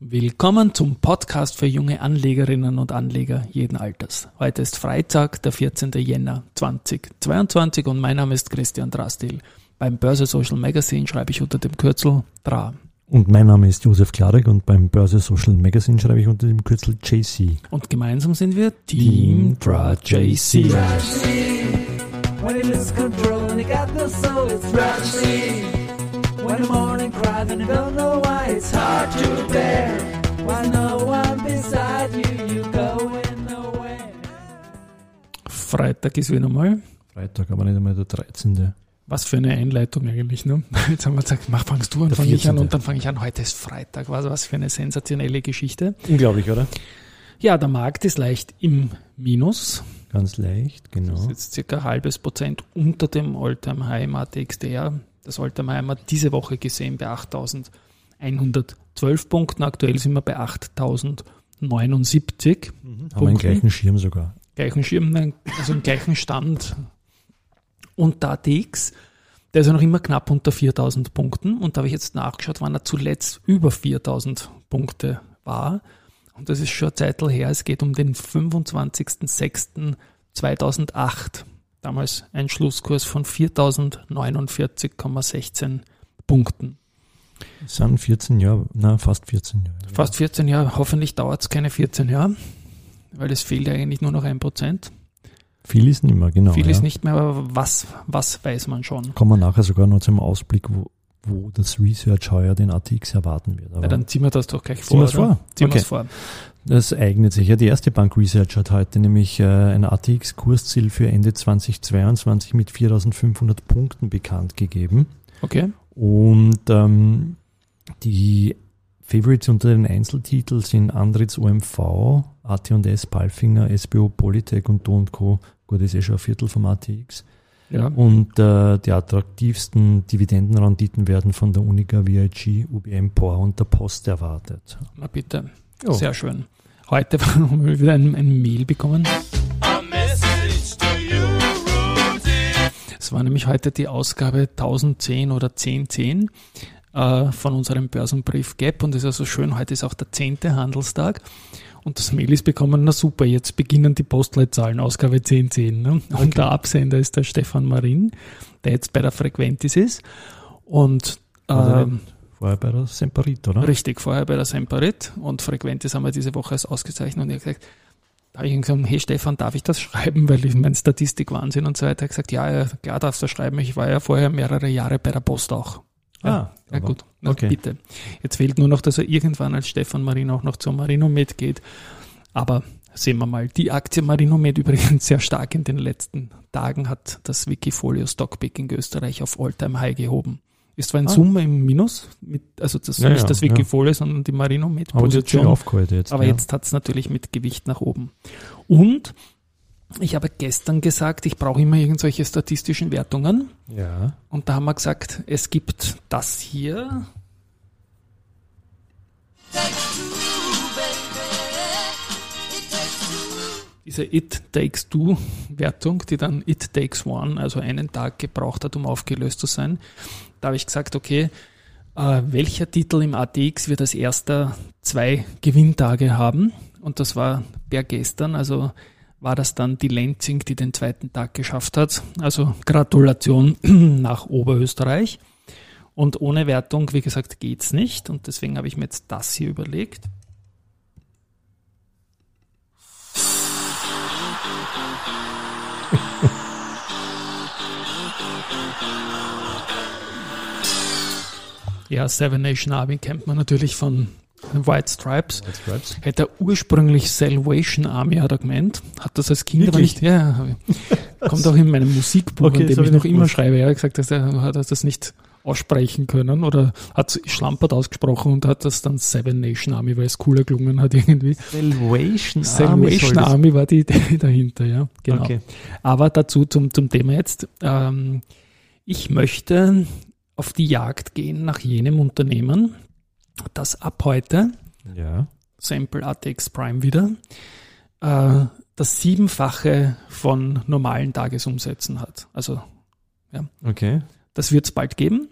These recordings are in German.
Willkommen zum Podcast für junge Anlegerinnen und Anleger jeden Alters. Heute ist Freitag, der 14. Jänner 2022 und mein Name ist Christian Drastil. Beim Börse Social Magazine schreibe ich unter dem Kürzel DRA. Und mein Name ist Josef Klarek und beim Börse Social Magazine schreibe ich unter dem Kürzel JC. Und gemeinsam sind wir Team DRA JC. When he When the morning cries and you don't know why, it's hard to bear. Why no one beside you, you going nowhere. Freitag ist wieder mal. Freitag, aber nicht einmal der 13. Was für eine Einleitung eigentlich, ne? Jetzt haben wir gesagt, mach, fangst du an, fange ich an 14.. und dann fange ich an. Heute ist Freitag. Was, was für eine sensationelle Geschichte. Unglaublich, oder? Ja, der Markt ist leicht im Minus. Ganz leicht, Das genau. ist jetzt circa ein halbes Prozent unter dem Alltime High im ATXDR. Das haben wir diese Woche gesehen bei 8.112 Punkten. Aktuell sind wir bei 8.079. Haben wir den gleichen Schirm sogar. Gleichen Schirm, also im gleichen Stand. Und der ATX, der ist ja noch immer knapp unter 4.000 Punkten. Und da habe ich jetzt nachgeschaut, wann er zuletzt über 4.000 Punkte war. Und das ist schon eine Zeit her. Es geht um den 25.06.2008. Damals ein Schlusskurs von 4.049,16 Punkten. Es sind 14 Jahre, na fast 14 Jahre. Fast 14 Jahre. Hoffentlich dauert es keine 14 Jahre, weil es fehlt ja eigentlich nur noch ein Prozent. Viel ist nicht mehr, genau. Viel ja. ist nicht mehr, aber was, was weiß man schon? Kommen wir nachher sogar noch zum Ausblick, wo, wo das Research heuer den ATX erwarten wird. Aber Ja, dann ziehen wir das doch gleich Ziehen vor. wir's oder? vor? Ziehen Okay. vor. Das eignet sich. Ja, die erste Bank Research hat heute nämlich äh, ein ATX-Kursziel für Ende 2022 mit 4500 Punkten bekannt gegeben. Okay. Und ähm, die Favorites unter den Einzeltiteln sind Andritz OMV, AT&S, Palfinger, SBO, Polytech und Do Co. Gut, das ist eh schon ein Viertel vom ATX. Ja. Und äh, die attraktivsten Dividendenrenditen werden von der Uniga, VIG, UBM, POR und der Post erwartet. Na bitte. Ja. Sehr schön. Heute haben wir wieder ein, ein Mail bekommen. Es war nämlich heute die Ausgabe 1010 oder 1010 äh, von unserem Börsenbrief Gap und es ist also schön, heute ist auch der 10. Handelstag und das Mail ist bekommen, na super, jetzt beginnen die Postleitzahlen, Ausgabe 1010. Ne? Und der Absender ist der Stefan Marin, der jetzt bei der Frequentis ist und Also ähm, Vorher bei der Semperit, oder? Richtig, vorher bei der Semperit und Frequentis haben wir diese Woche als ausgezeichnet und ich habe gesagt, da habe ich ihm gesagt, hey Stefan, darf ich das schreiben, weil ich mein Statistik-Wahnsinn und so weiter. Er hat gesagt, ja, ja, klar darfst du schreiben, ich war ja vorher mehrere Jahre bei der Post auch. Ah, ja, gut, na, okay. bitte. Jetzt fehlt nur noch, dass er irgendwann als Stefan Marino auch noch zur Marinomed geht, aber sehen wir mal. Die Aktie Marinomed übrigens sehr stark in den letzten Tagen hat das Wikifolio Stockpicking Österreich auf Alltime High gehoben. Ist zwar in Ah. Summe im Minus, mit, also das, Ja, nicht ja, das ja. Wikifolio, sondern die Aber die hat schön Position. jetzt. Aber ja. jetzt hat's natürlich mit Gewicht nach oben. Und ich habe gestern gesagt, ich brauche immer irgendwelche statistischen Wertungen. Ja. Und da haben wir gesagt, es gibt das hier. Diese It Takes Two Wertung, die dann It Takes One, also einen Tag gebraucht hat, um aufgelöst zu sein. Da habe ich gesagt, okay, äh, welcher Titel im ATX wird als erster zwei Gewinntage haben? Und das war per gestern, also war das dann die Lenzing, die den zweiten Tag geschafft hat. Also Gratulation nach Oberösterreich. Und ohne Wertung, wie gesagt, geht's nicht. Und deswegen habe ich mir jetzt das hier überlegt. Ja, Seven Nation Army kennt man natürlich von White Stripes. White Stripes. Hätte er ursprünglich Salvation Army, hat er gemeint. Hat das als Kind aber Wirklich? nicht. Ja, kommt auch in meinem Musikbuch, Okay, in dem ich noch immer gewusst. schreibe. Er hat gesagt, dass er hat das nicht aussprechen können oder hat schlampert ausgesprochen und hat das dann Seven Nation Army, weil es cooler gelungen hat irgendwie. Salvation, Salvation Army war die Idee dahinter, ja. Genau. Okay. Aber dazu zum, zum Thema jetzt. Ähm, ich möchte auf die Jagd gehen nach jenem Unternehmen, das ab heute, Ja. Sample ATX Prime wieder, äh, das Siebenfache von normalen Tagesumsätzen hat. Also Okay. das wird es bald geben,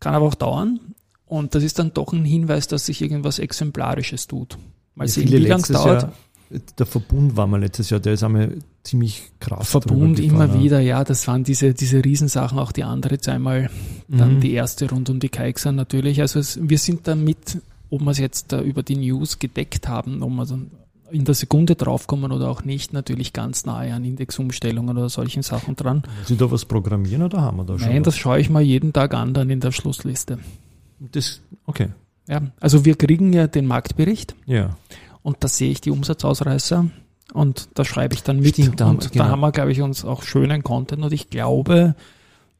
kann aber auch dauern. Und das ist dann doch ein Hinweis, dass sich irgendwas Exemplarisches tut. Mal Ja, sehen, wie lange es dauert. Jahr, der Verbund war mal letztes Jahr, der ist einmal ziemlich krass. Verbund immer wieder, ja, das waren diese, diese Riesensachen, auch die andere zweimal, dann Mhm. die erste rund um die Keixer natürlich. Also es, wir sind damit, ob wir es jetzt über die News gedeckt haben, ob wir dann in der Sekunde draufkommen oder auch nicht, natürlich ganz nahe an Indexumstellungen oder solchen Sachen dran. Ich da was programmieren oder haben wir da schon? Nein, das schaue ich mal jeden Tag an, dann in der Schlussliste. das okay. Ja, also wir kriegen ja den Marktbericht Ja. Und da sehe ich die Umsatzausreißer und da schreibe ich dann mit. Stimmt, da und genau. da haben wir, glaube ich, uns auch schönen Content und ich glaube,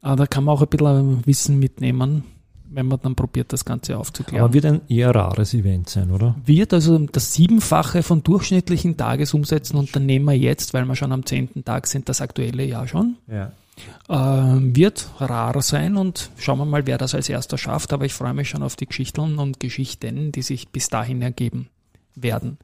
äh, da kann man auch ein bisschen Wissen mitnehmen, wenn man dann probiert, das Ganze aufzuklären. Aber wird ein eher rares Event sein, oder? wird also das Siebenfache von durchschnittlichen Tagesumsätzen und dann nehmen wir jetzt, weil wir schon am zehnten Tag sind, das aktuelle Jahr schon, Ja. äh, wird rar sein und schauen wir mal, wer das als erster schafft. Aber ich freue mich schon auf die Geschichten und Geschichten, die sich bis dahin ergeben werden.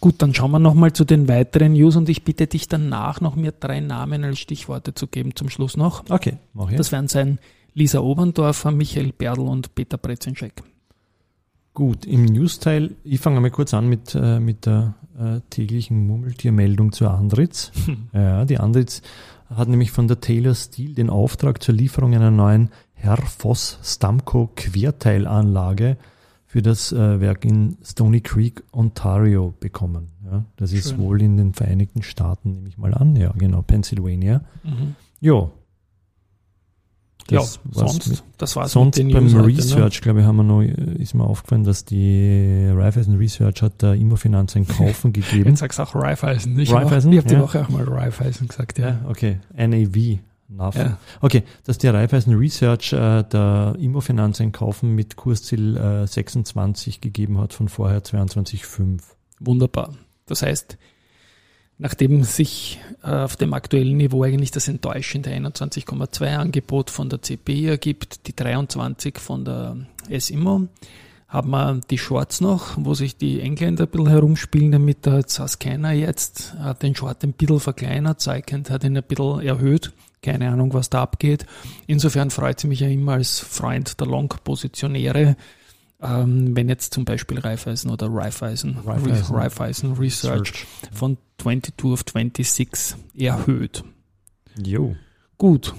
Gut, dann schauen wir nochmal zu den weiteren News und ich bitte dich danach noch mir drei Namen als Stichworte zu geben zum Schluss noch. Okay, mach ich. Das werden sein Lisa Oberndorfer, Michael Berdl und Peter Brezenschek. Gut, im News-Teil, ich fange mal kurz an mit, äh, mit der äh, täglichen Murmeltiermeldung zur Andritz. Ja, die Andritz hat nämlich von der Taylor Steel den Auftrag zur Lieferung einer neuen Herr Voss Stamco Querteilanlage für das äh, Werk in Stony Creek, Ontario bekommen. Ja, das ist Schön. wohl in den Vereinigten Staaten, nehme ich mal an. Ja, genau, Pennsylvania. Mhm. Jo. Ja, Das war's sonst, mit- das war's Sonst beim News ne? Research, glaube ich, haben wir noch, äh, ist mir aufgefallen, dass die Raiffeisen Research hat der Immofinanz ein Kaufen gegeben. Jetzt sagst du auch Raiffeisen. Ich Raiffeisen, Ich habe die ja. Woche auch mal Raiffeisen gesagt, ja. Okay, NAV. NAV. Ja. Okay, dass die Raiffeisen Research äh, der Immofinanz ein Kaufen mit Kursziel äh, 26 gegeben hat, von vorher 22,5. Wunderbar. Das heißt, nachdem sich äh, auf dem aktuellen Niveau eigentlich das enttäuschende 21,2 Angebot von der CPI ergibt, die 23 von der SIMO, haben wir die Shorts noch, wo sich die Engländer ein bisschen herumspielen, damit der Saskana jetzt äh, den Short ein bisschen verkleinert, Zeikent hat ihn ein bisschen erhöht, keine Ahnung, was da abgeht. Insofern freut es mich ja immer als Freund der Long-Positionäre, ähm, wenn jetzt zum Beispiel Raiffeisen oder Raiffeisen, Raiffeisen. Raiffeisen Research von 22 auf 26 erhöht. Jo. Gut,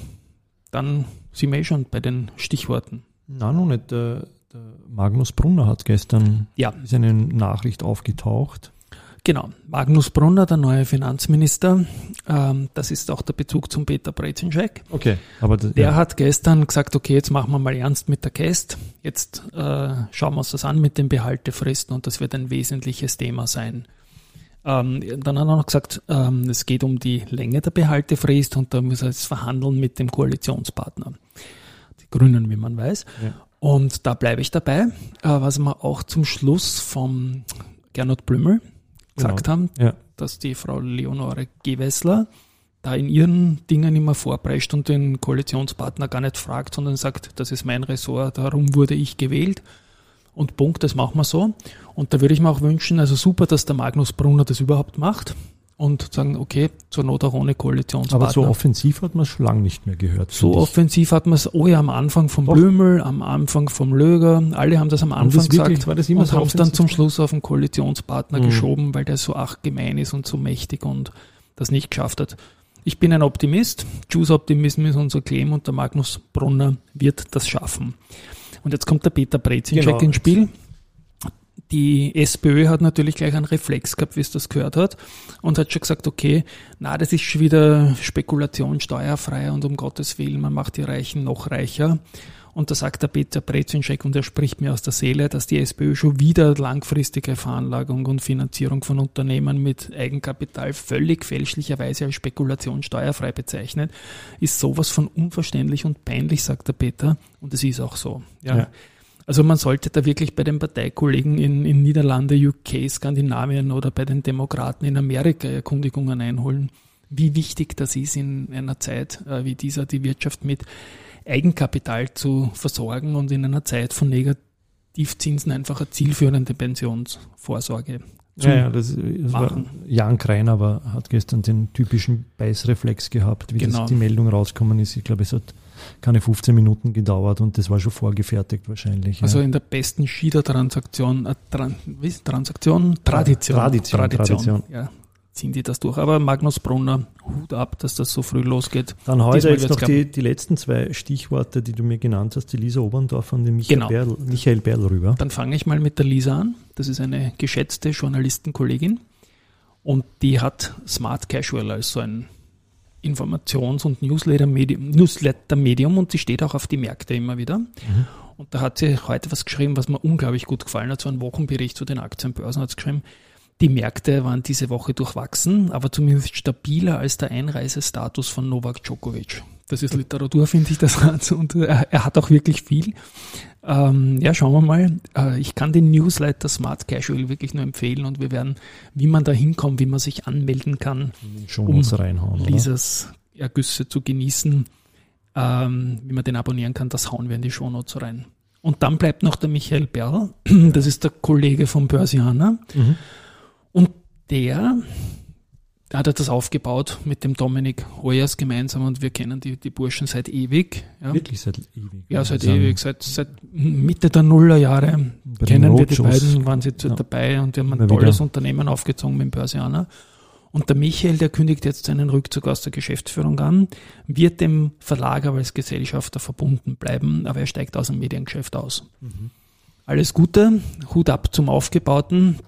dann sind wir eh schon bei den Stichworten. Na, noch nicht. Der, der Magnus Brunner hat gestern Ja. ist eine Nachricht aufgetaucht. Genau, Magnus Brunner, der neue Finanzminister, ähm, das ist auch der Bezug zum Peter Brezinschek. Okay. Aber das, Der ja. hat gestern gesagt, okay, jetzt machen wir mal ernst mit der Käst. Jetzt äh, schauen wir uns das an mit den Behaltefristen und das wird ein wesentliches Thema sein. Ähm, dann hat er noch gesagt, ähm, es geht um die Länge der Behaltefrist und da muss er jetzt verhandeln mit dem Koalitionspartner. Die Grünen, wie man weiß. Ja. Und da bleibe ich dabei, äh, was wir auch zum Schluss vom Gernot Blümel gesagt Genau. haben, Ja. dass die Frau Leonore Gewessler da in ihren Dingen immer vorprescht und den Koalitionspartner gar nicht fragt, sondern sagt, das ist mein Ressort, darum wurde ich gewählt. Und Punkt, das machen wir so. Und da würde ich mir auch wünschen, also super, dass der Magnus Brunner das überhaupt macht und sagen, okay, zur Not auch ohne Koalitionspartner. Aber so offensiv hat man es schon lange nicht mehr gehört. So ich. offensiv hat man es, oh ja, am Anfang vom Doch. Blümel, am Anfang vom Löger, alle haben das am Anfang das wirklich- gesagt war das immer und so haben es dann zum Schluss auf den Koalitionspartner Mhm. geschoben, weil der so ach gemein ist und so mächtig und das nicht geschafft hat. Ich bin ein Optimist. Choose Optimism ist unser Claim und der Magnus Brunner wird das schaffen. Und jetzt kommt der Peter Brezinschek Genau. ins Spiel. Die SPÖ hat natürlich gleich einen Reflex gehabt, wie es das gehört hat, und hat schon gesagt, okay, na, das ist schon wieder Spekulation steuerfrei und um Gottes Willen, man macht die Reichen noch reicher. Und da sagt der Peter Brezinschek, und er spricht mir aus der Seele, dass die SPÖ schon wieder langfristige Veranlagung und Finanzierung von Unternehmen mit Eigenkapital völlig fälschlicherweise als Spekulation steuerfrei bezeichnet, ist sowas von unverständlich und peinlich, sagt der Peter. Und es ist auch so. Ja. Ja. Also man sollte da wirklich bei den Parteikollegen in, in Niederlande, UK, Skandinavien oder bei den Demokraten in Amerika Erkundigungen einholen, wie wichtig das ist in einer Zeit äh, wie dieser, die Wirtschaft mit Eigenkapital zu versorgen und in einer Zeit von Negativzinsen einfach eine zielführende Pensionsvorsorge zu Ja, ja, das, das war, machen. Jan Kreiner aber hat gestern den typischen Beißreflex gehabt, wie Genau. das die Meldung rausgekommen ist. Ich glaube, es hat keine 15 Minuten gedauert und das war schon vorgefertigt wahrscheinlich. Also ja. in der besten Schieder-Transaktion, äh, Tran wie ist Transaktion? Tradition. Tradition, Tradition. Ja, ziehen die das durch. Aber Magnus Brunner, Hut ab, dass das so früh losgeht. Dann heute jetzt noch die, die letzten zwei Stichworte, die du mir genannt hast, die Lisa Oberndorf und den Michael, Genau. Berl, Michael Berl rüber. Dann fange ich mal mit der Lisa an. Das ist eine geschätzte Journalistenkollegin und die hat Smart Casual als so ein Informations- und Newsletter-Medium Newsletter und sie steht auch auf die Märkte immer wieder. Und da hat sie heute was geschrieben, was mir unglaublich gut gefallen hat, so ein Wochenbericht zu den Aktienbörsen hat sie geschrieben. Die Märkte waren diese Woche durchwachsen, aber zumindest stabiler als der Einreisestatus von Novak Djokovic. Das ist Literatur, finde ich, das hat. Und er, er hat auch wirklich viel. Ähm, ja, schauen wir mal. Äh, ich kann den Newsletter Smart Casual wirklich nur empfehlen und wir werden, wie man da hinkommt, wie man sich anmelden kann, Schon um? Lisas Ergüsse zu genießen, ähm, wie man den abonnieren kann, das hauen wir in die Shownotes rein. Und dann bleibt noch der Michael Berl, das ist der Kollege vom Börsianer. Mhm. Und der hat er das aufgebaut mit dem Dominik Hoyers gemeinsam und wir kennen die, die Burschen seit ewig. Ja, Wirklich seit ewig. ja seit Also, ewig, seit, seit Mitte der Nullerjahre kennen wir die beiden, waren sie Ja. dabei und die haben ein Immer tolles wieder. Unternehmen aufgezogen mit dem Börsianer. Und der Michael, der kündigt jetzt seinen Rückzug aus der Geschäftsführung an, wird dem Verlag aber als Gesellschafter verbunden bleiben, aber er steigt aus dem Mediengeschäft aus. Mhm. Alles Gute, Hut ab zum Aufgebauten.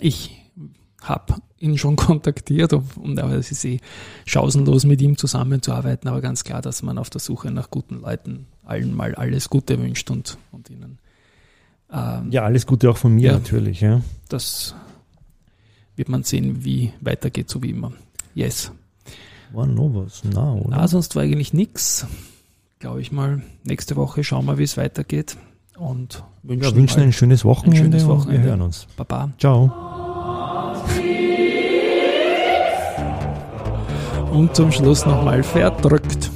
Ich habe ihn schon kontaktiert und aber es ist eh schausenlos mit ihm zusammenzuarbeiten, aber ganz klar, dass man auf der Suche nach guten Leuten allen mal alles Gute wünscht und, und ihnen ähm, Ja, alles Gute auch von mir Ja. natürlich. Ja. das wird man sehen, wie weitergeht, so wie immer. Yes. War noch was? Na, oder? Na, sonst war eigentlich nix. Glaube ich mal. Nächste Woche schauen wir, wie es weitergeht. Und wünschen, ja, wünschen ein schönes Wochenende. schönes und Wochenende. Wir hören uns. Baba. Ciao. Und zum Schluss nochmal verdrückt.